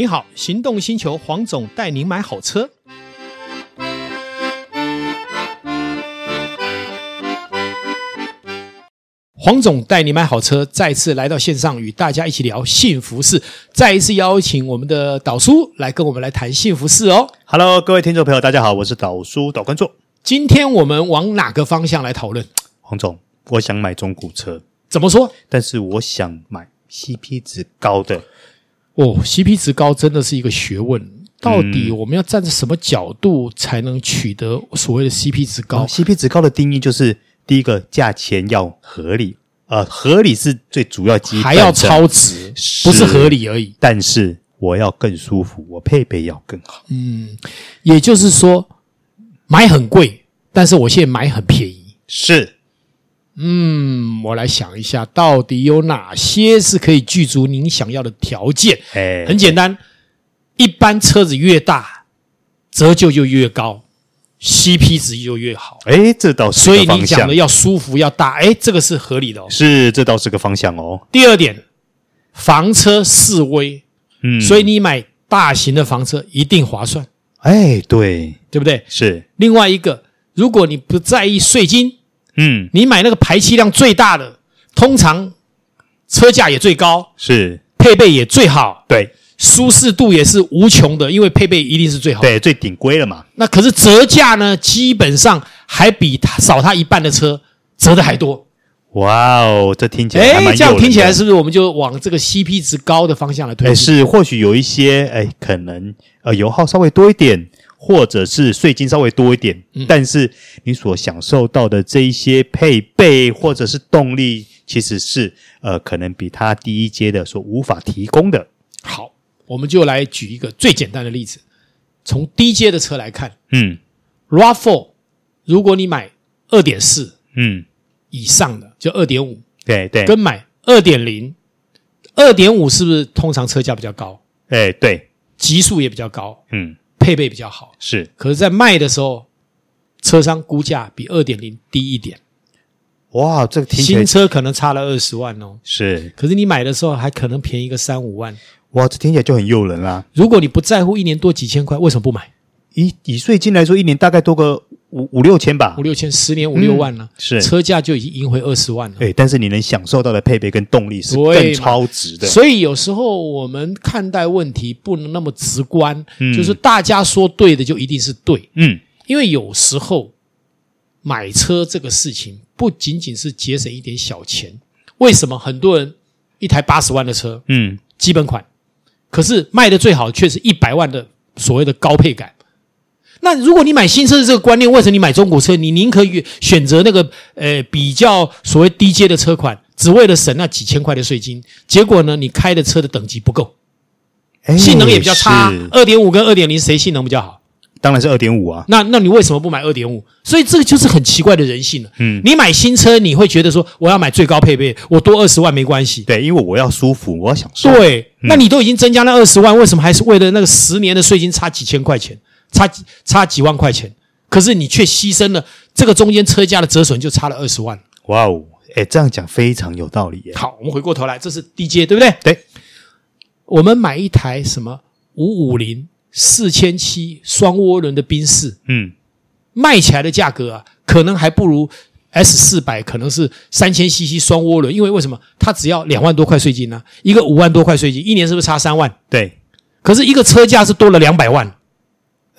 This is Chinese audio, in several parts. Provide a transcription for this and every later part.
你好，行动星球黄总带您买好车。黄总带你买好车，再次来到线上与大家一起聊幸福事。再一次邀请我们的导叔来跟我们来谈幸福事哦。Hello，各位听众朋友，大家好，我是导叔导观众。今天我们往哪个方向来讨论？黄总，我想买中古车，怎么说？但是我想买 CP 值高的。哦，CP 值高真的是一个学问。到底我们要站在什么角度才能取得所谓的 CP 值高？哦，CP 值高的定义就是第一个，价钱要合理，呃，合理是最主要基本，还要超值，不是合理而已。但是我要更舒服，我配备要更好。嗯，也就是说，买很贵，但是我现在买很便宜。是。嗯，我来想一下，到底有哪些是可以具足您想要的条件？哎，很简单，一般车子越大，折旧就越高，CP 值就越好。哎，这倒是。所以你讲的要舒服要大，哎，这个是合理的哦。是，这倒是个方向哦。第二点，房车示威，嗯，所以你买大型的房车一定划算。哎，对，对不对？是。另外一个，如果你不在意税金。嗯，你买那个排气量最大的，通常车价也最高，是配备也最好，对，舒适度也是无穷的，因为配备一定是最好的，对，最顶规了嘛。那可是折价呢，基本上还比它少它一半的车折的还多。哇哦，这听起来还蛮有，这样听起来是不是我们就往这个 CP 值高的方向来推？哎，是，或许有一些哎，可能呃油耗稍微多一点。或者是税金稍微多一点，嗯，但是你所享受到的这一些配备或者是动力，其实是呃可能比它低一阶的所无法提供的。好，我们就来举一个最简单的例子，从低阶的车来看，嗯，RAV4，如果你买二点四，嗯，以上的就二点五，对对，跟买二点零，二点五是不是通常车价比较高？哎，对，极速也比较高，嗯。配备比较好，是，可是，在卖的时候，车商估价比二点零低一点。哇，这个听新车可能差了二十万哦。是，可是你买的时候还可能便宜个三五万。哇，这听起来就很诱人啦。如果你不在乎一年多几千块，为什么不买？以以税金来说，一年大概多个五五六千吧，五六千，十年五六万了，嗯，是车价就已经赢回二十万了。对，但是你能享受到的配备跟动力是更超值的。所以有时候我们看待问题不能那么直观，嗯，就是大家说对的就一定是对，嗯，因为有时候买车这个事情不仅仅是节省一点小钱。为什么很多人一台八十万的车，嗯，基本款，可是卖的最好却是一百万的所谓的高配感？那如果你买新车的这个观念，为什么你买中古车？你宁可选择那个呃比较所谓低阶的车款，只为了省那几千块的税金？结果呢，你开的车的等级不够，性能也比较差。二点五跟二点零谁性能比较好？当然是二点五啊。那那你为什么不买二点五？所以这个就是很奇怪的人性了。嗯，你买新车你会觉得说我要买最高配备，我多二十万没关系。对，因为我要舒服，我要享受。对，那你都已经增加那二十万，为什么还是为了那个十年的税金差几千块钱？差几差几万块钱，可是你却牺牲了这个中间车价的折损，就差了二十万。哇哦，哎，这样讲非常有道理耶。好，我们回过头来，这是低阶，对不对？对。我们买一台什么五五零四千七双涡轮的宾士，嗯，卖起来的价格啊，可能还不如 S 四百，可能是三千 CC 双涡轮，因为为什么？它只要两万多块税金呢、啊？一个五万多块税金，一年是不是差三万？对。可是一个车价是多了两百万。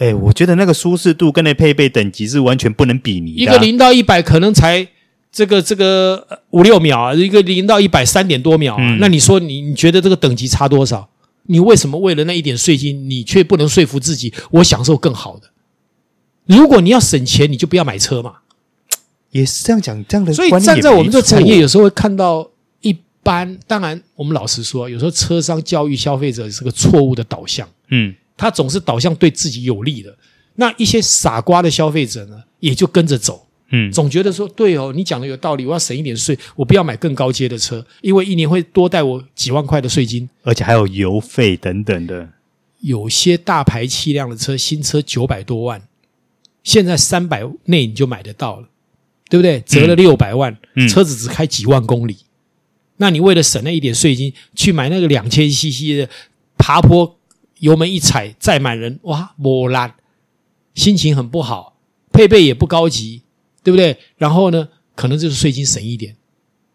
哎，我觉得那个舒适度跟那配备等级是完全不能比拟的。一个零到一百可能才这个这个五六秒啊，一个零到一百三点多秒啊。嗯、那你说你你觉得这个等级差多少？你为什么为了那一点税金，你却不能说服自己我享受更好的？如果你要省钱，你就不要买车嘛。也是这样讲，这样的。所以站在我们这产业，有时候会看到一般。当然，我们老实说，有时候车商教育消费者是个错误的导向。嗯。他总是导向对自己有利的，那一些傻瓜的消费者呢，也就跟着走，嗯，总觉得说对哦，你讲的有道理，我要省一点税，我不要买更高阶的车，因为一年会多带我几万块的税金，而且还有油费等等的。有些大排气量的车，新车九百多万，现在三百内你就买得到了，对不对？折了六百万，嗯，车子只开几万公里，那你为了省那一点税金，去买那个两千 CC 的爬坡。油门一踩载满人，哇，磨烂，心情很不好，配备也不高级，对不对？然后呢，可能就是税金省一点。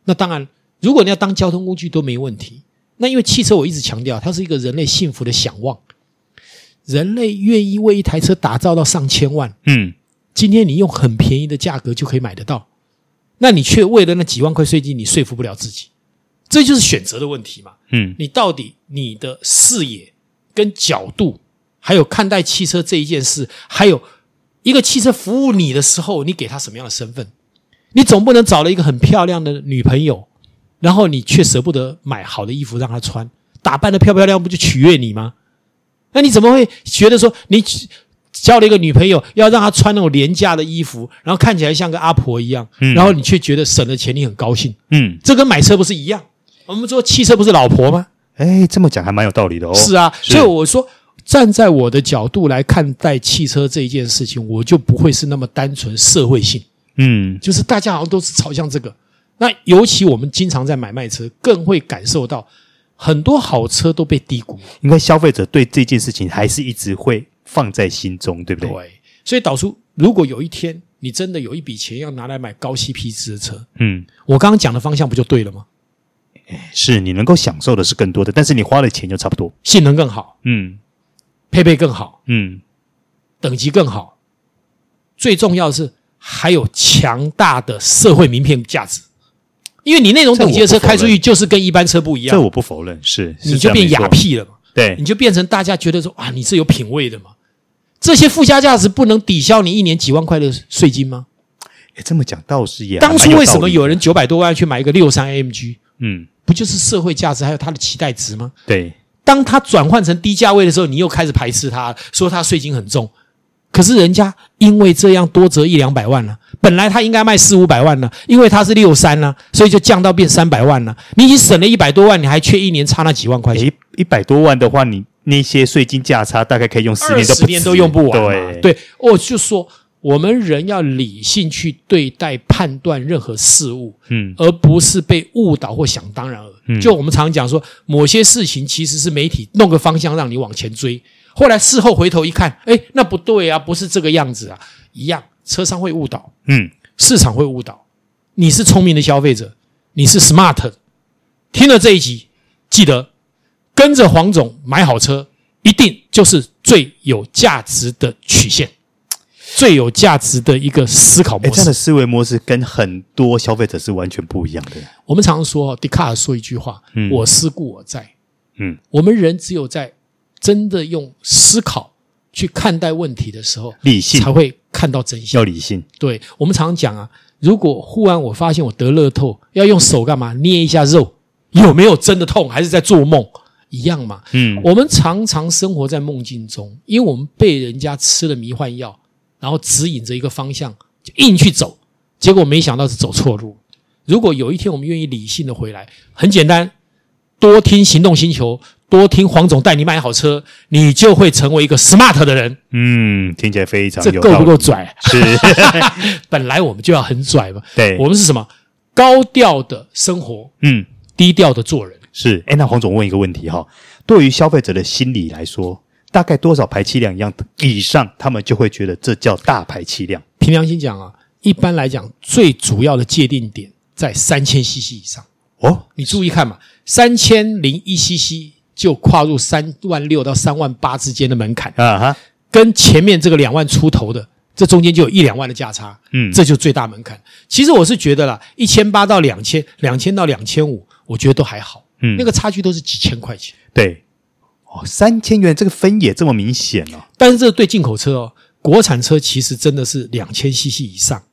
那当然，如果你要当交通工具都没问题。那因为汽车，我一直强调，它是一个人类幸福的想望。人类愿意为一台车打造到上千万，嗯，今天你用很便宜的价格就可以买得到，那你却为了那几万块税金，你说服不了自己，这就是选择的问题嘛。嗯，你到底你的视野跟角度，还有看待汽车这一件事，还有一个汽车服务你的时候，你给他什么样的身份？你总不能找了一个很漂亮的女朋友。然后你却舍不得买好的衣服让她穿，打扮的漂漂亮，不就取悦你吗？那你怎么会觉得说你交了一个女朋友要让她穿那种廉价的衣服，然后看起来像个阿婆一样，然后你却觉得省了钱你很高兴？嗯，这跟买车不是一样？我们说汽车不是老婆吗？哎，这么讲还蛮有道理的哦。是啊，所以我说站在我的角度来看待汽车这一件事情，我就不会是那么单纯社会性。嗯，就是大家好像都是朝向这个。那尤其我们经常在买卖车，更会感受到很多好车都被低估。因为消费者对这件事情还是一直会放在心中，对不对？对。所以导出，如果有一天你真的有一笔钱要拿来买高 CP 值的车，嗯，我刚刚讲的方向不就对了吗？是你能够享受的是更多的，但是你花的钱就差不多，性能更好，嗯，配备更好，嗯，等级更好，最重要的是还有强大的社会名片价值。因为你那种等级的车开出去就是跟一般车不一样，这我不否认，是，是你就变雅痞了嘛？对，你就变成大家觉得说啊，你是有品味的嘛？这些附加价值不能抵消你一年几万块的税金吗？哎这么讲倒是也。当初为什么有人九百多万去买一个六三 AMG？嗯，不就是社会价值还有它的期待值吗？对，当它转换成低价位的时候，你又开始排斥它，说它税金很重。可是人家因为这样多折一两百万了，本来他应该卖四五百万呢，因为他是六三呢，所以就降到变三百万了。你已经省了一百多万，你还缺一年差那几万块钱。一百多万的话，你那些税金价差大概可以用十年都不，十年都用不完。对对，我就说我们人要理性去对待判断任何事物，嗯，而不是被误导或想当然嗯。就我们常讲说，某些事情其实是媒体弄个方向让你往前追。后来事后回头一看，哎，那不对啊，不是这个样子啊，一样，车商会误导，嗯，市场会误导，你是聪明的消费者，你是 smart 的，听了这一集，记得跟着黄总买好车，一定就是最有价值的曲线，最有价值的一个思考模式。这样的思维模式跟很多消费者是完全不一样的。我们常说，笛卡尔说一句话：“嗯，我思故我在。”嗯，我们人只有在。真的用思考去看待问题的时候，理性才会看到真相。要理性。对，我们常常讲啊，如果忽然我发现我得乐透，要用手干嘛？捏一下肉，有没有真的痛？还是在做梦？一样嘛。嗯，我们常常生活在梦境中，因为我们被人家吃了迷幻药，然后指引着一个方向，就硬去走，结果没想到是走错路。如果有一天我们愿意理性的回来，很简单，多听行动星球。多听黄总带你买好车，你就会成为一个 smart 的人。嗯，听起来非常有这够不够拽？是，本来我们就要很拽嘛。对，我们是什么？高调的生活，嗯，低调的做人。是，哎，那黄总问一个问题哈，对于消费者的心理来说，大概多少排气量一样以上，他们就会觉得这叫大排气量？凭良心讲啊，一般来讲，最主要的界定点在三千 CC 以上。哦，你注意看嘛，三千零一 CC。就跨入三万六到三万八之间的门槛啊哈，跟前面这个两万出头的，这中间就有一两万的价差，嗯，这就最大门槛。其实我是觉得啦，一千八到两千，两千到两千五，我觉得都还好，嗯，那个差距都是几千块钱。对，哦，三千元这个分野这么明显哦。但是这对进口车哦，国产车其实真的是两千 CC 以上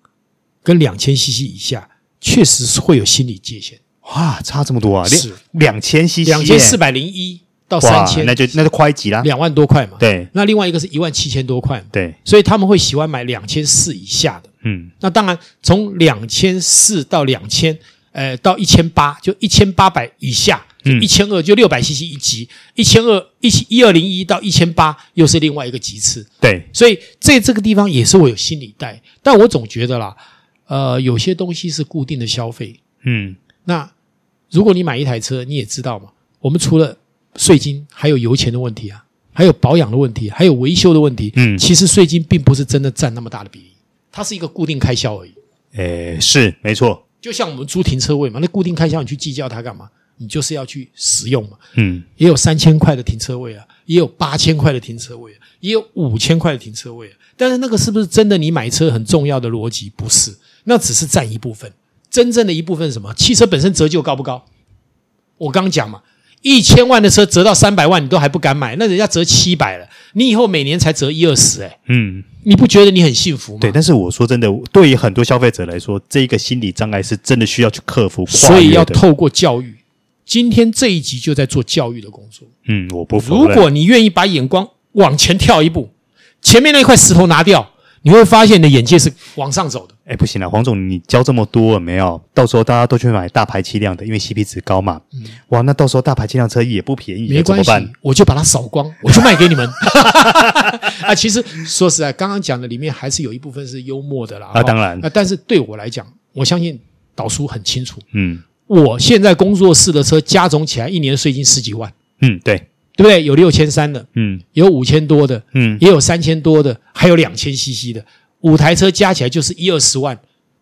跟两千 CC 以下，确实是会有心理界限。哇，差这么多啊！是两千 CC，两千四百零一到三千，那就那就快几啦，两万多块嘛。对，那另外一个是一万七千多块。对，所以他们会喜欢买两千四以下的。嗯，那当然从两千四到两千，呃，到一千八就一千八百以下，一千二就六百 CC 一级，一千二一一二零一到一千八又是另外一个级次。对，所以在这个地方也是我有心理带，但我总觉得啦，呃，有些东西是固定的消费。嗯。那如果你买一台车，你也知道嘛，我们除了税金，还有油钱的问题啊。还有保养的问题，还有维修的问题。嗯，其实税金并不是真的占那么大的比例，它是一个固定开销而已。诶，是没错。就像我们租停车位嘛，那固定开销你去计较它干嘛？你就是要去使用嘛。嗯，也有三千块的停车位啊，也有八千块的停车位啊，也有五千块的停车位啊。但是那个是不是真的你买车很重要的逻辑？不是，那只是占一部分。真正的一部分是什么？汽车本身折旧高不高？我刚刚讲嘛，一千万的车折到三百万，你都还不敢买，那人家折七百了，你以后每年才折一二十，哎，嗯，你不觉得你很幸福吗？对，但是我说真的，对于很多消费者来说，这一个心理障碍是真的需要去克服，所以要透过教育。今天这一集就在做教育的工作。嗯，我不服。如果你愿意把眼光往前跳一步，前面那块石头拿掉，你会发现你的眼界是往上走的。哎，不行了，黄总，你交这么多了没有？到时候大家都去买大排气量的，因为 CP 值高嘛。嗯。哇，那到时候大排气量车也不便宜，没关系，我就把它扫光，我就卖给你们。啊，其实说实在，刚刚讲的里面还是有一部分是幽默的啦。啊，当然。啊，但是对我来讲，我相信导叔很清楚。嗯。我现在工作室的车加总起来一年税金十几万，嗯，对，对不对？有六千三的，嗯，有五千多的，嗯，也有三千多的，还有两千 CC 的，五台车加起来就是一二十万，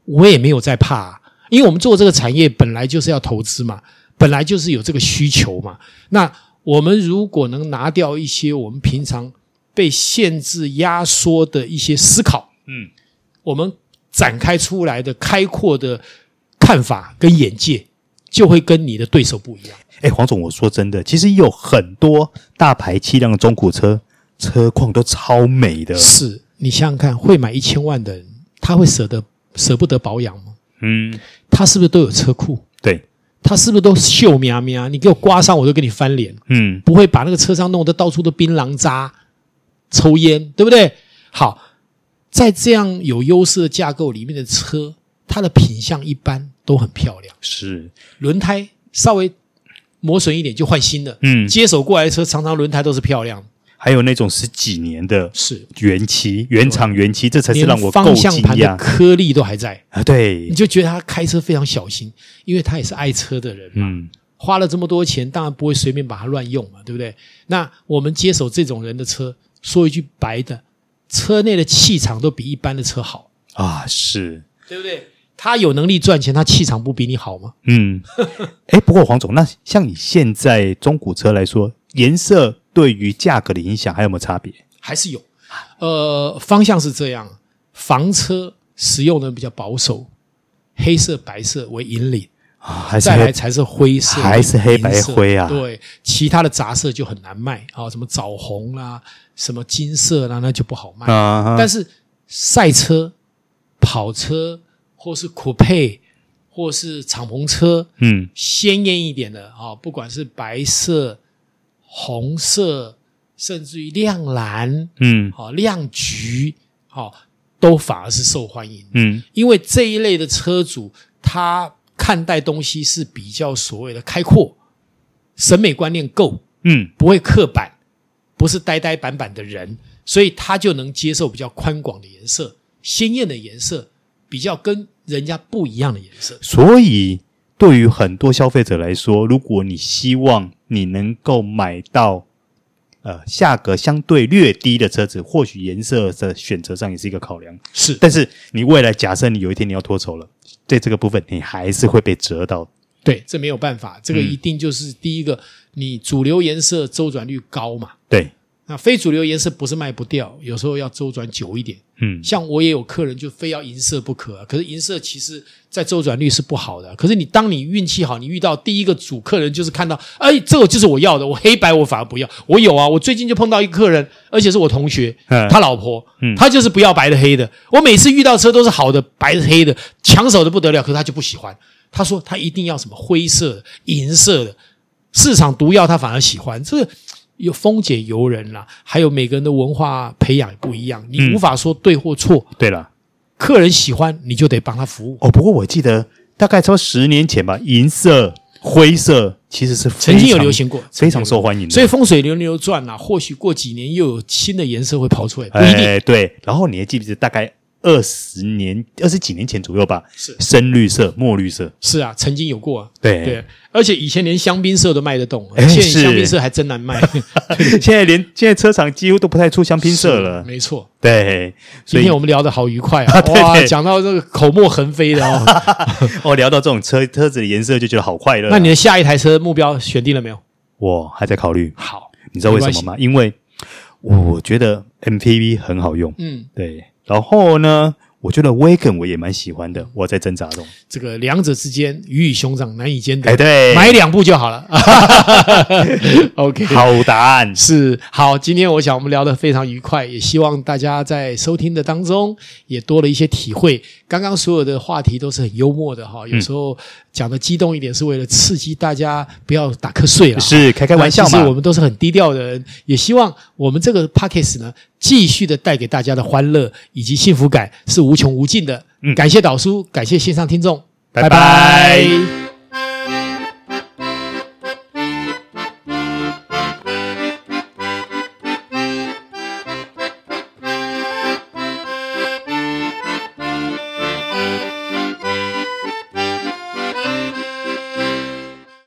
我也没有在怕啊，因为我们做这个产业本来就是要投资嘛，本来就是有这个需求嘛。那我们如果能拿掉一些我们平常被限制压缩的一些思考，嗯，我们展开出来的开阔的看法跟眼界。就会跟你的对手不一样。哎，黄总，我说真的，其实有很多大排气量的中古车，车况都超美的。是，你想想看，会买一千万的人，他会舍得舍不得保养吗？嗯，他是不是都有车库？对，他是不是都秀喵喵？你给我刮伤，我就给你翻脸。嗯，不会把那个车上弄得到处都槟榔渣、抽烟，对不对？好，在这样有优势的架构里面的车，它的品相一般。都很漂亮，是轮胎稍微磨损一点就换新的，嗯，接手过来的车常常轮胎都是漂亮，还有那种十几年的，是。原漆原厂原漆，这才是让我方向盘的颗粒都还在。啊，对，你就觉得他开车非常小心，因为他也是爱车的人嘛，嗯，花了这么多钱，当然不会随便把它乱用嘛，对不对？那我们接手这种人的车，说一句白的，车内的气场都比一般的车好。啊，是。对不对？他有能力赚钱，他气场不比你好吗？嗯，哎，不过黄总，那像你现在中古车来说，颜色对于价格的影响还有没有差别？还是有，呃，方向是这样，房车使用的比较保守，黑色、白色为引领啊，还是再来才是灰色，还是黑白灰啊？对，其他的杂色就很难卖啊，什么枣红啦，什么金色啦，那就不好卖。啊，但是赛车、跑车。或是酷配，或是敞篷车，嗯，鲜艳一点的啊，不管是白色、红色，甚至于亮蓝，嗯，好亮橘，好，都反而是受欢迎，嗯，因为这一类的车主，他看待东西是比较所谓的开阔，审美观念够，嗯，不会刻板，不是呆呆板板的人，所以他就能接受比较宽广的颜色、鲜艳的颜色。比较跟人家不一样的颜色，所以对于很多消费者来说，如果你希望你能够买到呃价格相对略低的车子，或许颜色的选择上也是一个考量。是，但是你未来假设你有一天你要脱手了，在这个部分你还是会被折到。对，这没有办法，这个一定就是第一个，嗯、你主流颜色周转率高嘛？对。那非主流颜色不是卖不掉，有时候要周转久一点。嗯，像我也有客人就非要银色不可，可是银色其实在周转率是不好的。可是你当你运气好，你遇到第一个主客人就是看到，哎，这个就是我要的，我黑白我反而不要。我有啊，我最近就碰到一个客人，而且是我同学，他老婆，嗯，他就是不要白的黑的。我每次遇到车都是好的，白的黑的，抢手的不得了，可是他就不喜欢。他说他一定要什么灰色的、银色的，市场毒药他反而喜欢这个。有丰俭由人啦，还有每个人的文化培养不一样，你无法说对或错。嗯、对了，客人喜欢你就得帮他服务。哦，不过我记得大概超十年前吧，银色、灰色其实是曾经有流行过，非常受欢迎的。所以风水轮流转啊，或许过几年又有新的颜色会跑出来，不一定。哎，对。然后你还记不记得大概二十年、二十几年前左右吧，是深绿色、墨绿色，是啊，曾经有过、啊，对对，而且以前连香槟色都卖得动，诶现在香槟色还真难卖。现在连现在车厂几乎都不太出香槟色了，没错。对，今天我们聊得好愉快啊！哇，讲到这个口沫横飞的哦，哦，聊到这种车车子的颜色就觉得好快乐、啊。那你的下一台车目标选定了没有？我还在考虑。好，你知道为什么吗？因为我觉得 MPV 很好用，嗯，对。然后呢，我觉得 Wagon 我也蛮喜欢的，我在挣扎中。这个两者之间鱼与熊掌难以兼得，哎，对，买两部就好了。OK，好答案是好。今天我想我们聊得非常愉快，也希望大家在收听的当中也多了一些体会。刚刚所有的话题都是很幽默的哈，有时候讲的激动一点是为了刺激大家不要打瞌睡了，是开开玩笑嘛。其实我们都是很低调的人，也希望我们这个 Podcast 呢。继续的带给大家的欢乐以及幸福感是无穷无尽的。嗯，感谢导叔，感谢线上听众，拜拜。拜拜。